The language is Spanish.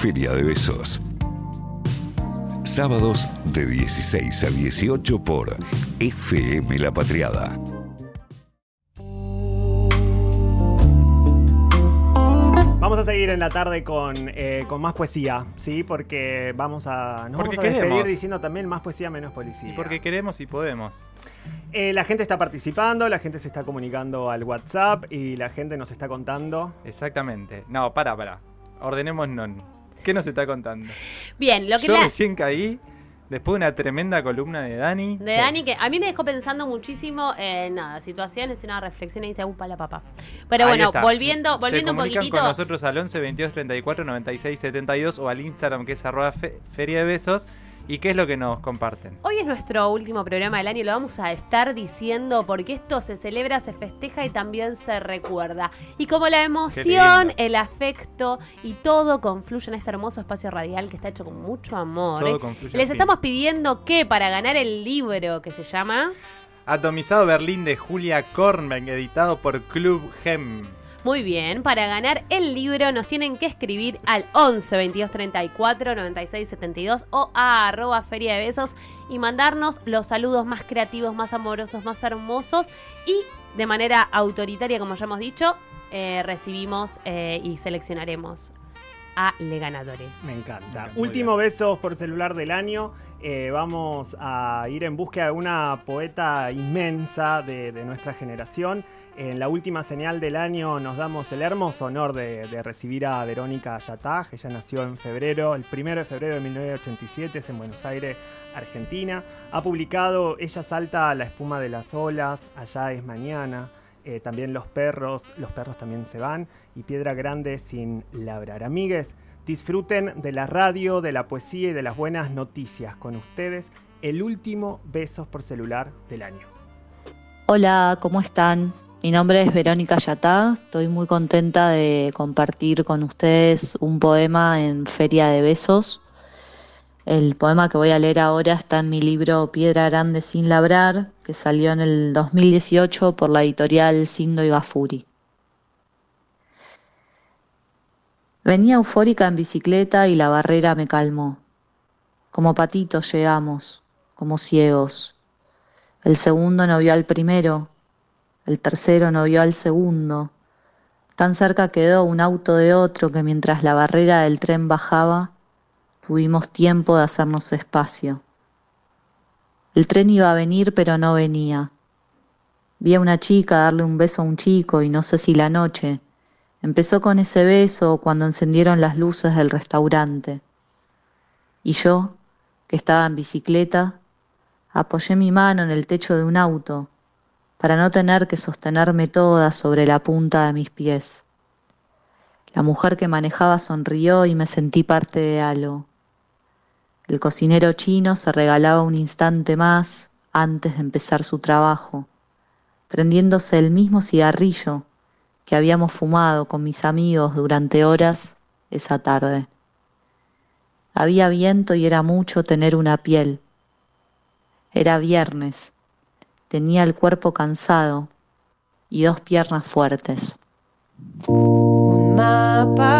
Feria de Besos. Sábados de 16 a 18 por FM La Patriada. Vamos a seguir en la tarde con, eh, con más poesía, ¿sí? Porque vamos a, nos Porque vamos a despedir queremos. diciendo también más poesía, menos policía. Y porque queremos y podemos. Eh, la gente está participando, la gente se está comunicando al WhatsApp y la gente nos está contando. Exactamente. No, para, para. Ordenemos non. ¿Qué nos está contando? Bien, lo que Yo la- recién caí después de una tremenda columna de Dani. de Dani, que a mí me dejó pensando muchísimo en nada, situaciones y una reflexión y dice, upa la papá. Pero Ahí bueno, está. volviendo, volviendo Se un poquitito. con nosotros al 11 22 34 96 72 o al Instagram que es arroba fe- feria de besos. ¿Y qué es lo que nos comparten? Hoy es nuestro último programa del año y lo vamos a estar diciendo porque esto se celebra, se festeja y también se recuerda. Y como la emoción, el afecto y todo confluye en este hermoso espacio radial que está hecho con mucho amor. Todo ¿eh? confluye Les estamos pidiendo que para ganar el libro que se llama... Atomizado Berlín de Julia Kornberg, editado por Club Gem. Muy bien, para ganar el libro nos tienen que escribir al 11 22 34 96 72 o a arroba feria de besos y mandarnos los saludos más creativos, más amorosos, más hermosos y de manera autoritaria, como ya hemos dicho, eh, recibimos eh, y seleccionaremos a Le Ganadore. Me encanta. Muy Último besos por celular del año. Eh, vamos a ir en búsqueda de una poeta inmensa de, de nuestra generación. En la última señal del año nos damos el hermoso honor de, recibir a Verónica Ayatá. Ella nació en febrero, el primero de febrero de 1987, es en Buenos Aires, Argentina. Ha publicado Ella salta a la espuma de las olas, Allá es mañana. eh, también Los perros, Los perros también se van. Y Piedra Grande sin labrar. Amigues, disfruten de la radio, de la poesía y de las buenas noticias. Con ustedes, el último Besos por celular del año. Hola, ¿cómo están? Mi nombre es Verónica Yatá. Estoy muy contenta de compartir con ustedes un poema en Feria de Besos. El poema que voy a leer ahora está en mi libro Piedra Grande sin labrar, que salió en el 2018 por la editorial Sindo y. Venía eufórica en bicicleta y la barrera me calmó. Como patitos llegamos, como ciegos. El segundo no vio al primero, el tercero no vio al segundo. Tan cerca quedó un auto de otro que mientras la barrera del tren bajaba, tuvimos tiempo de hacernos espacio. El tren iba a venir pero no venía. Vi a una chica darle un beso a un chico y no sé si la noche empezó con ese beso cuando encendieron las luces del restaurante. Y yo, que estaba en bicicleta, apoyé mi mano en el techo de un auto para no tener que sostenerme toda sobre la punta de mis pies. La mujer que manejaba sonrió y me sentí parte de algo. El cocinero chino se regalaba un instante más antes de empezar su trabajo, prendiéndose el mismo cigarrillo que habíamos fumado con mis amigos durante horas esa tarde. Había viento y era mucho tener una piel. Era viernes. Tenía el cuerpo cansado y dos piernas fuertes. Un mapa